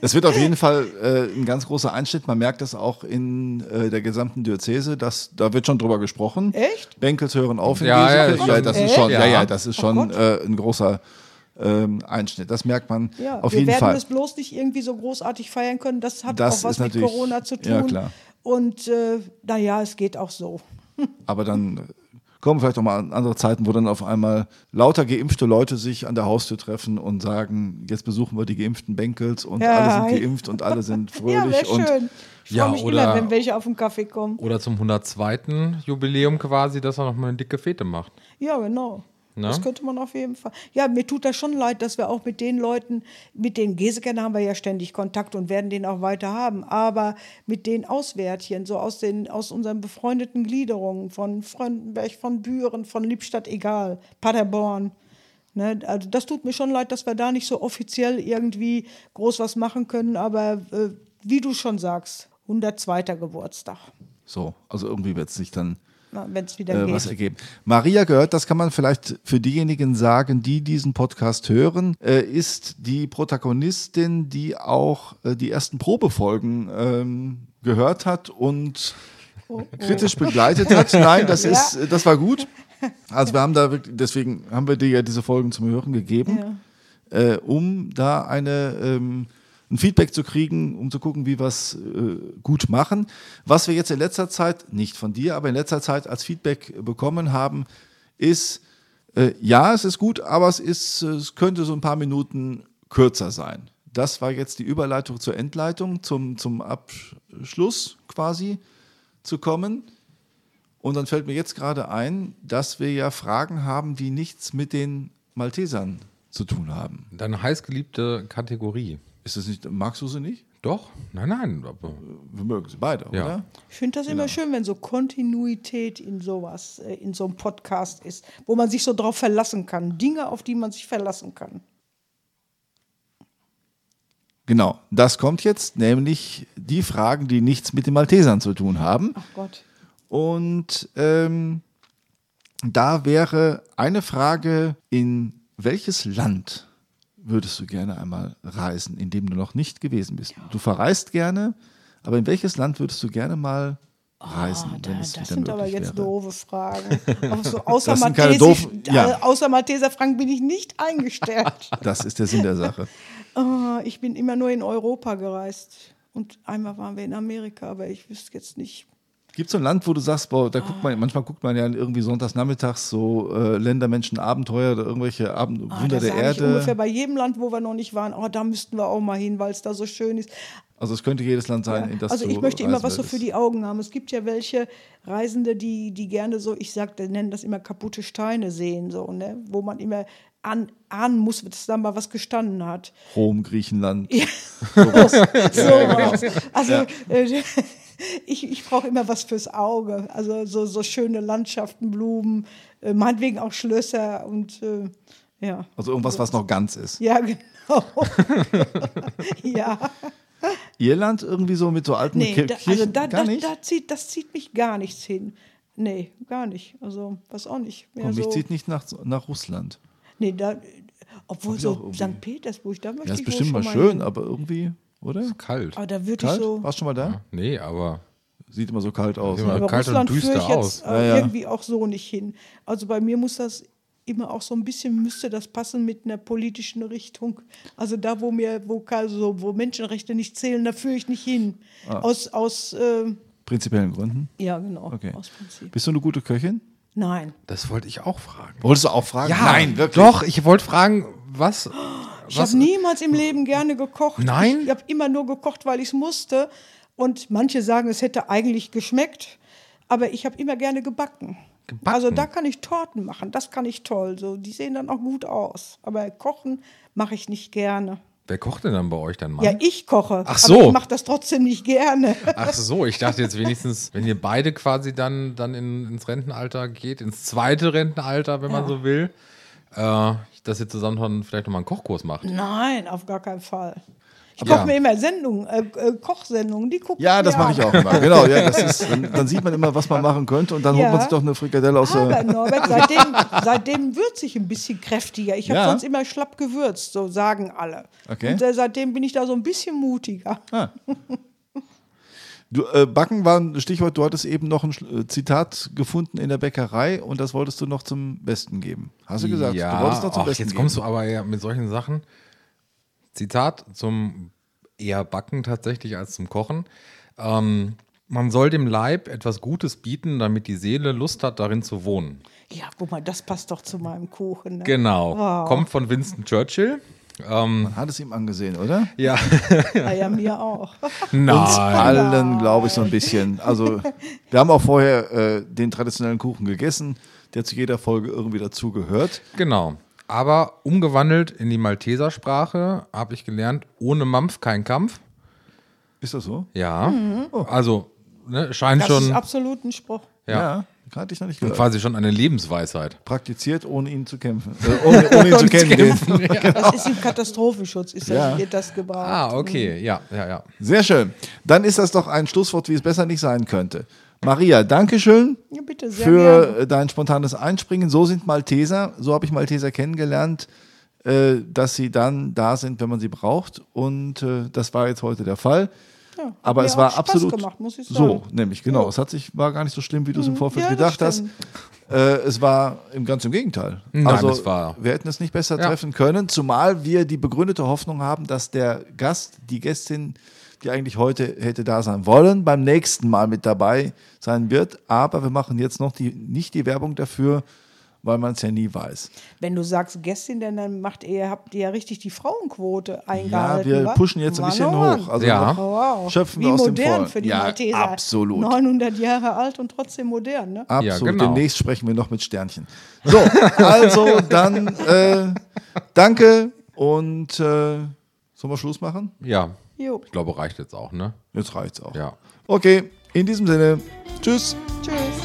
Es wird auf jeden Fall äh, ein ganz großer Einschnitt. Man merkt das auch in äh, der gesamten Diözese. Dass, da wird schon drüber gesprochen. Echt? Benkels hören auf in Ja, ja, ja, das ist schon, ja, Ja. das ist schon äh, ein großer ähm, Einschnitt. Das merkt man Ja, auf wir jeden werden Fall. es bloß nicht irgendwie so großartig feiern können. Das hat Das auch was mit Corona zu tun. ja, klar. Und äh, naja, es geht auch so. *laughs* Aber dann kommen vielleicht auch mal an andere Zeiten, wo dann auf einmal lauter geimpfte Leute sich an der Haustür treffen und sagen, jetzt besuchen wir die geimpften Benkels und Ja, alle sind geimpft und alle sind *laughs* Ja, fröhlich. wäre und schön. Ich freue Ja, mich oder- immer, wenn welche auf den Kaffee kommen. Oder zum 102. Jubiläum quasi, dass er nochmal eine dicke Fete macht. Ja, genau. Na? Das könnte man auf jeden Fall. Ja, mir tut das schon leid, dass wir auch mit den Leuten, mit den Gesekern haben wir ja ständig Kontakt und werden den auch weiter haben. Aber mit den Auswärtchen, so aus, den, aus unseren befreundeten Gliederungen, von Fröndenberg, von Büren, von Liebstadt, egal, Paderborn. Ne, also das tut mir schon leid, dass wir da nicht so offiziell irgendwie groß was machen können. Aber äh, wie du schon sagst, 102. Geburtstag, so, also irgendwie wird es sich dann wenn es wieder äh, geht. was ergeben. Maria gehört, das kann man vielleicht für diejenigen sagen, die diesen Podcast hören, äh, ist die Protagonistin, die auch äh, die ersten Probefolgen ähm, gehört hat und kritisch begleitet hat. Nein, das *laughs* ist, äh, das war gut. Also wir haben da wirklich, deswegen haben wir dir ja diese Folgen zum Hören gegeben, äh, um da eine ähm, ein Feedback zu kriegen, um zu gucken, wie wir es äh, gut machen. Was wir jetzt in letzter Zeit, nicht von dir, aber in letzter Zeit als Feedback bekommen haben, ist, äh, ja, es ist gut, aber es, ist, es könnte so ein paar Minuten kürzer sein. Das war jetzt die Überleitung zur Endleitung, zum, zum Abschluss quasi zu kommen. Und dann fällt mir jetzt gerade ein, dass wir ja Fragen haben, die nichts mit den Maltesern zu tun haben. Deine heißgeliebte Kategorie. Ist das nicht, magst du sie nicht? Doch? Nein, nein. Wir mögen sie beide, Ja. oder? Ich finde das immer schön, wenn so Kontinuität in sowas, äh, in so einem Podcast ist, wo man sich so drauf verlassen kann. Dinge, auf die man sich verlassen kann. Genau, das kommt jetzt, nämlich die Fragen, die nichts mit den Maltesern zu tun haben. Ach Gott. Und ähm, da wäre eine Frage, in welches Land würdest du gerne einmal reisen, in dem du noch nicht gewesen bist? Du verreist gerne, aber in welches Land würdest du gerne mal reisen? Ah, da, das sind aber jetzt wäre? doofe Fragen. *laughs* Auch so außer, Maltesisch, doofen- ja. äh, außer Malteser Franken bin ich nicht eingestellt. *laughs* Das ist der Sinn der Sache. Ah, *laughs* ich bin immer nur in Europa gereist. Und einmal waren wir in Amerika, aber ich wüsste jetzt nicht. Gibt es so ein Land, wo du sagst, boah, da guckt man, manchmal guckt man ja irgendwie sonntags nachmittags so äh, Länder, Menschen, Abenteuer oder irgendwelche Abend Ah, Wunder der ich ungefähr Erde. bei jedem Land, wo wir noch nicht waren. Oh, da müssten wir auch mal hin, weil es da so schön ist. Also es könnte jedes Land sein, in das also ich möchte immer was so für die Augen haben. Es gibt ja welche Reisende, die, die gerne so, ich sag, die nennen das immer kaputte Steine sehen, so, ne? wo man immer an, ahnen muss, dass da mal was gestanden hat. Rom, Griechenland. *laughs* *laughs* So, also äh, ich, ich brauche immer was fürs Auge. Also so, so schöne Landschaften, Blumen, äh, meinetwegen auch Schlösser und äh, ja. Also irgendwas, was noch ganz ist. Ja, *laughs* genau. ja. Irland irgendwie so mit so alten Nee, Kirchen? also da, gar da, nicht? da zieht, das zieht mich gar nichts hin. Nee, gar nicht. Also, was auch nicht. Mehr Und mich so, zieht nicht nach, nach Russland. nee, da, obwohl so St. Petersburg, da möchte Ja, ist ich wohl bestimmt schon mal mal schön, hin. aber irgendwie, oder? Kalt. Aber da würde ich Kalt? so. Warst du schon mal da? Nee, aber Sieht immer so kalt aus. Ja, ne? Aber kalt und Russland düster führe ich aus. jetzt äh, Ja, ja. irgendwie auch so nicht hin. Also bei mir muss das immer auch so ein bisschen, müsste das passen mit einer politischen Richtung. Also da, wo mir, wo, also, wo Menschenrechte nicht zählen, da führe ich nicht hin. Ah. Aus, aus äh, Prinzipiellen Gründen. ja genau, Okay. aus Prinzip. Bist du eine gute Köchin? Nein. das wollte ich auch fragen. Wolltest du auch fragen? Ja, Doch, ich wollte fragen, was. Ich habe niemals im Leben gerne gekocht. Nein? Ich, ich habe immer nur gekocht, weil ich es musste. Und manche sagen, es hätte eigentlich geschmeckt. Aber ich habe immer gerne gebacken. Gebacken? Also da kann ich Torten machen. Das kann ich toll. So, die sehen dann auch gut aus. Aber kochen mache ich nicht gerne. Wer kocht denn dann bei euch dann mal? Ja, ich koche. Ach so. Aber ich mache das trotzdem nicht gerne. Ach so, ich dachte jetzt wenigstens, wenn ihr beide quasi dann, dann in, ins Rentenalter geht, ins zweite Rentenalter, wenn man so will, äh, dass ihr zusammen dann vielleicht nochmal einen Kochkurs macht. Nein, auf gar keinen Fall. Ich Ja. koche mir immer Sendungen, äh, äh, Kochsendungen, die gucke Ja, ich das mache ich auch immer. Genau, ja, das *laughs* ist, dann, dann sieht man immer, was man machen könnte und dann holt Ja. man sich doch eine Frikadelle aus Aber der. Norbert, seitdem, seitdem würze ich ein bisschen kräftiger. Ich habe Ja. sonst immer schlapp gewürzt, so sagen alle. Okay. Und äh, seitdem bin ich da so ein bisschen mutiger. *laughs* Du, äh, Backen war ein Stichwort, du hattest eben noch ein äh, Zitat gefunden in der Bäckerei und das wolltest du noch zum Besten geben. Hast du gesagt? Ja, du wolltest noch zum ach, Besten jetzt geben. kommst du aber ja mit solchen Sachen. Zitat zum eher Backen tatsächlich als zum Kochen. Ähm, man soll dem Leib etwas Gutes bieten, damit die Seele Lust hat, darin zu wohnen. Ja, guck mal, das passt doch zu meinem Kuchen. Ne? Genau. Wow. Kommt von Winston Churchill. Ähm, Man hat es ihm angesehen, oder? ja. Ah, ja, mir auch. Uns allen, glaube ich, so ein bisschen. Also, wir haben auch vorher äh, den traditionellen Kuchen gegessen, der zu jeder Folge irgendwie dazugehört. Genau. Aber umgewandelt in die Maltesersprache habe ich gelernt, ohne Mampf kein Kampf. Ist das so? Ja. Also, ne, scheint Mhm. Das ist schon absolut ein Spruch. ja, hatte ich noch nicht gehört. quasi schon eine Lebensweisheit. Praktiziert, ohne ihn zu kämpfen. *laughs* Äh, ohne, ohne ihn *laughs* zu kennen. Den. *laughs* Das ist im Katastrophenschutz, ist das, Ja. wird das gebraucht. Ah, okay. Ja, ja, ja. Sehr schön. Dann ist das doch ein Schlusswort, wie es besser nicht sein könnte. Maria, Dankeschön Ja, bitte, sehr für gerne. äh, dein spontanes Einspringen. So sind Malteser, so habe ich Malteser kennengelernt, äh, dass sie dann da sind, wenn man sie braucht. Und äh, das war jetzt heute der Fall. Ja, Aber es war absolut gemacht, muss ich so, nämlich genau. Ja. Es hat sich war gar nicht so schlimm, wie du es im Vorfeld ja, gedacht hast. Äh, es war im ganz im Gegenteil. Nein, also es war- wir hätten es nicht besser Ja. treffen können, zumal wir die begründete Hoffnung haben, dass der Gast, die Gästin, die eigentlich heute hätte da sein wollen, beim nächsten Mal mit dabei sein wird. Aber wir machen jetzt noch die, nicht die Werbung dafür, weil man es ja nie weiß. Wenn du sagst Gästin, denn dann macht ihr, habt ihr ja richtig die Frauenquote Ja, eingehalten. wir wa? pushen jetzt ein Mann, bisschen oh Mann. hoch. Also Ja. wow. schöpfen Wie wir aus dem modern Vollen. für die ja, Malteser. absolut. 900 Jahre alt und trotzdem modern, ne? Absolut. Ja, genau. Demnächst sprechen wir noch mit Sternchen. So, also dann äh, danke und äh, sollen wir Schluss machen? Ja, Jo. ich glaube, reicht jetzt auch, ne? Jetzt reicht's auch. Ja. Okay, in diesem Sinne, tschüss. Tschüss.